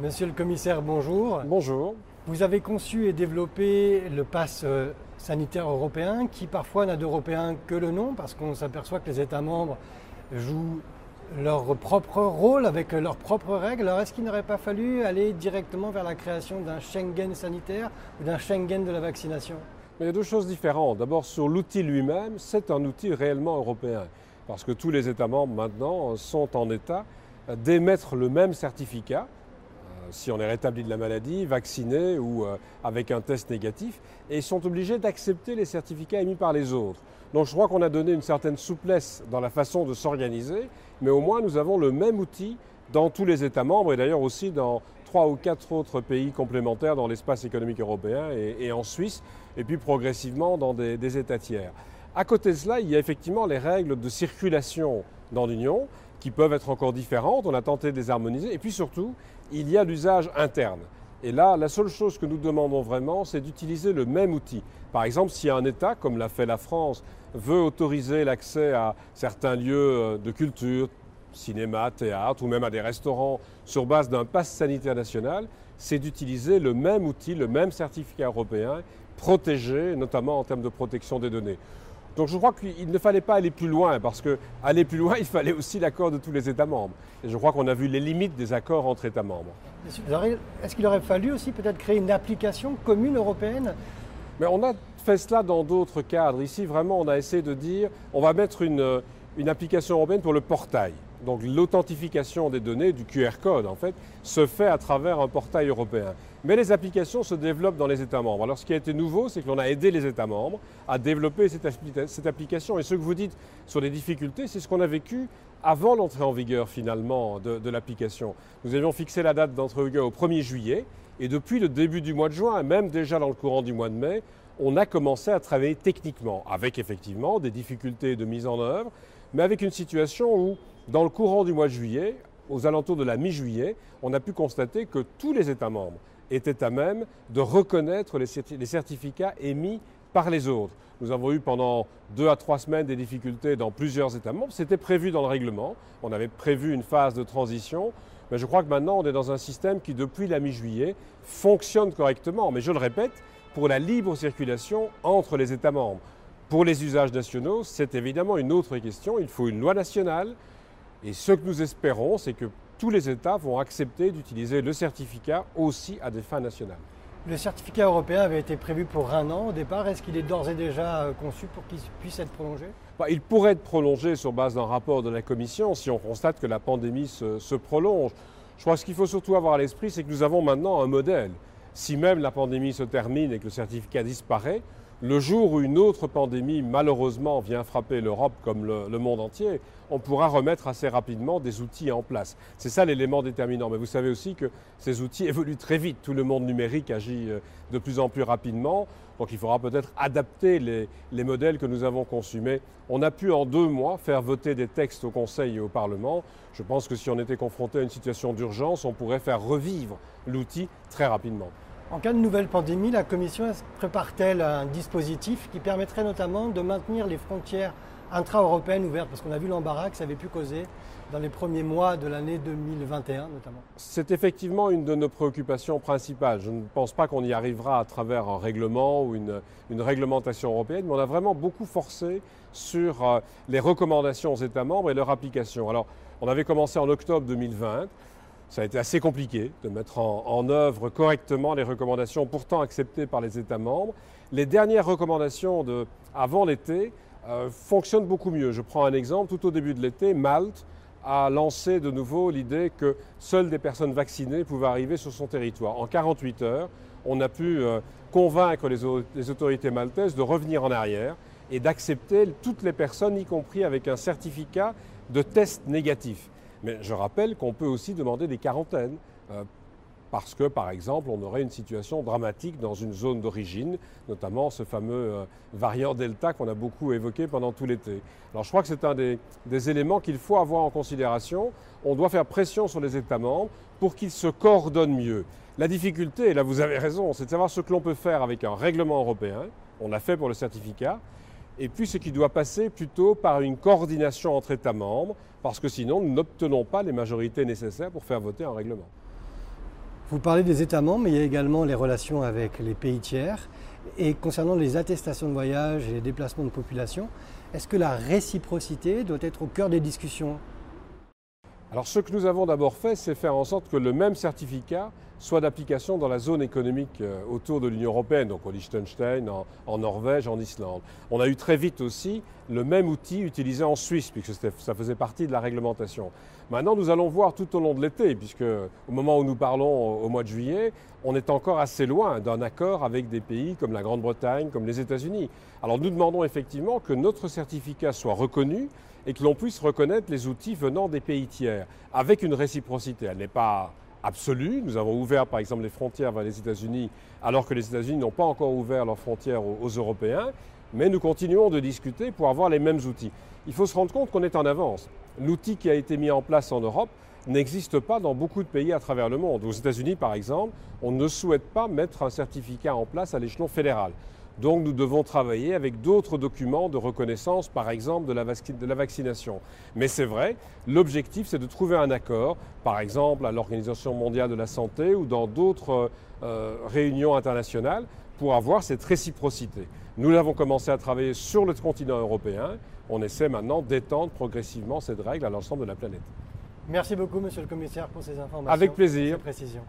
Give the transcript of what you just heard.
Monsieur le commissaire, bonjour. Bonjour. Vous avez conçu et développé le pass euh, sanitaire européen qui parfois n'a d'européen que le nom parce qu'on s'aperçoit que les États membres jouent leur propre rôle avec leurs propres règles. Alors est-ce qu'il n'aurait pas fallu aller directement vers la création d'un Schengen sanitaire ou d'un Schengen de la vaccination? Il y a deux choses différentes. D'abord, sur l'outil lui-même, c'est un outil réellement européen parce que tous les États membres maintenant sont en état d'émettre le même certificat si on est rétabli de la maladie, vacciné ou euh, avec un test négatif, et ils sont obligés d'accepter les certificats émis par les autres. Donc je crois qu'on a donné une certaine souplesse dans la façon de s'organiser, mais au moins nous avons le même outil dans tous les États membres et d'ailleurs aussi dans trois ou quatre autres pays complémentaires dans l'espace économique européen et, en Suisse, et puis progressivement dans des, des États tiers. À côté de cela, il y a effectivement les règles de circulation dans l'Union qui peuvent être encore différentes. On a tenté de les harmoniser. Et puis surtout, il y a l'usage interne. Et là, la seule chose que nous demandons vraiment, c'est d'utiliser le même outil. Par exemple, si un État, comme l'a fait la France, veut autoriser l'accès à certains lieux euh, de culture, cinéma, théâtre ou même à des restaurants sur base d'un pass sanitaire national, c'est d'utiliser le même outil, le même certificat européen, protégé, notamment en termes de protection des données. Donc je crois qu'il ne fallait pas aller plus loin, parce qu'aller plus loin, il fallait aussi l'accord de tous les États membres. Et je crois qu'on a vu les limites des accords entre États membres. Est-ce qu'il aurait fallu aussi peut-être créer une application commune européenne? Mais on a fait cela dans d'autres cadres. Ici, vraiment, on a essayé de dire, on va mettre une, une application européenne pour le portail. Donc l'authentification des données, du QR code en fait, se fait à travers un portail européen. Mais les applications se développent dans les États membres. Alors ce qui a été nouveau, c'est que l'on a aidé les États membres à développer cette, application. Et ce que vous dites sur les difficultés, c'est ce qu'on a vécu avant l'entrée en vigueur finalement de, de l'application. Nous avions fixé la date d'entrée en vigueur au 1er juillet. Et depuis le début du mois de juin, et même déjà dans le courant du mois de mai, on a commencé à travailler techniquement, avec effectivement des difficultés de mise en œuvre, mais avec une situation où dans le courant du mois de juillet, aux alentours de la mi-juillet, on a pu constater que tous les États membres étaient à même de reconnaître les certificats émis par les autres. Nous avons eu pendant deux à trois semaines des difficultés dans plusieurs États membres. C'était prévu dans le règlement. On avait prévu une phase de transition. Mais je crois que maintenant, on est dans un système qui, depuis la mi-juillet, fonctionne correctement. Mais je le répète, pour la libre circulation entre les États membres. Pour les usages nationaux, c'est évidemment une autre question. Il faut une loi nationale, et ce que nous espérons, c'est que tous les États vont accepter d'utiliser le certificat aussi à des fins nationales. Le certificat européen avait été prévu pour un an au départ. Est-ce qu'il est d'ores et déjà euh, conçu pour qu'il puisse être prolongé? Bah, Il pourrait être prolongé sur base d'un rapport de la Commission si on constate que la pandémie se, se prolonge. Je crois que ce qu'il faut surtout avoir à l'esprit, c'est que nous avons maintenant un modèle. Si même la pandémie se termine et que le certificat disparaît, le jour où une autre pandémie malheureusement vient frapper l'Europe comme le, monde entier, on pourra remettre assez rapidement des outils en place. C'est ça l'élément déterminant. Mais vous savez aussi que ces outils évoluent très vite. Tout le monde numérique agit euh, de plus en plus rapidement. Donc il faudra peut-être adapter les, les, modèles que nous avons conçus. Mais on a pu en deux mois faire voter des textes au Conseil et au Parlement. Je pense que si on était confronté à une situation d'urgence, on pourrait faire revivre l'outil très rapidement. En cas de nouvelle pandémie, la Commission prépare-t-elle un dispositif qui permettrait notamment de maintenir les frontières intra-européennes ouvertes? Parce qu'on a vu l'embarras que ça avait pu causer dans les premiers mois de l'année 2021 notamment. C'est effectivement une de nos préoccupations principales. Je ne pense pas qu'on y arrivera à travers un règlement ou une, réglementation européenne, mais on a vraiment beaucoup forcé sur euh, les recommandations aux États membres et leur application. Alors, on avait commencé en octobre 2020. Ça a été assez compliqué de mettre en, œuvre correctement les recommandations pourtant acceptées par les États membres. Les dernières recommandations de, avant l'été euh, fonctionnent beaucoup mieux. Je prends un exemple. Tout au début de l'été, Malte a lancé de nouveau l'idée que seules des personnes vaccinées pouvaient arriver sur son territoire. En 48 heures, on a pu euh, convaincre les, les autorités maltaises de revenir en arrière et d'accepter toutes les personnes, y compris avec un certificat de test négatif. Mais je rappelle qu'on peut aussi demander des quarantaines. Euh, parce que, par exemple, on aurait une situation dramatique dans une zone d'origine, notamment ce fameux euh, variant Delta qu'on a beaucoup évoqué pendant tout l'été. Alors je crois que c'est un des, des éléments qu'il faut avoir en considération. On doit faire pression sur les États membres pour qu'ils se coordonnent mieux. La difficulté, et là vous avez raison, c'est de savoir ce que l'on peut faire avec un règlement européen. On l'a fait pour le certificat et puis ce qui doit passer plutôt par une coordination entre États membres, parce que sinon nous n'obtenons pas les majorités nécessaires pour faire voter un règlement. Vous parlez des États membres, mais il y a également les relations avec les pays tiers. Et concernant les attestations de voyage et les déplacements de population, est-ce que la réciprocité doit être au cœur des discussions? Alors ce que nous avons d'abord fait, c'est faire en sorte que le même certificat soit d'application dans la zone économique euh, autour de l'Union européenne, donc au Liechtenstein, en, Norvège, en Islande. On a eu très vite aussi le même outil utilisé en Suisse, puisque ça faisait partie de la réglementation. Maintenant, nous allons voir tout au long de l'été, puisque au moment où nous parlons au mois de juillet, on est encore assez loin d'un accord avec des pays comme la Grande-Bretagne, comme les États-Unis. Alors nous demandons effectivement que notre certificat soit reconnu et que l'on puisse reconnaître les outils venant des pays tiers, avec une réciprocité. Elle n'est pas absolue. Nous avons ouvert par exemple les frontières vers les États-Unis, alors que les États-Unis n'ont pas encore ouvert leurs frontières aux, Européens, mais nous continuons de discuter pour avoir les mêmes outils. Il faut se rendre compte qu'on est en avance. L'outil qui a été mis en place en Europe n'existe pas dans beaucoup de pays à travers le monde. Aux États-Unis, par exemple, on ne souhaite pas mettre un certificat en place à l'échelon fédéral. Donc nous devons travailler avec d'autres documents de reconnaissance, par exemple de la, vaccination. Mais c'est vrai, l'objectif c'est de trouver un accord, par exemple à l'Organisation mondiale de la santé ou dans d'autres euh, réunions internationales, pour avoir cette réciprocité. Nous l'avons commencé à travailler sur le continent européen. On essaie maintenant d'étendre progressivement cette règle à l'ensemble de la planète. Merci beaucoup, monsieur le commissaire, pour ces informations. Avec plaisir. Ces précisions.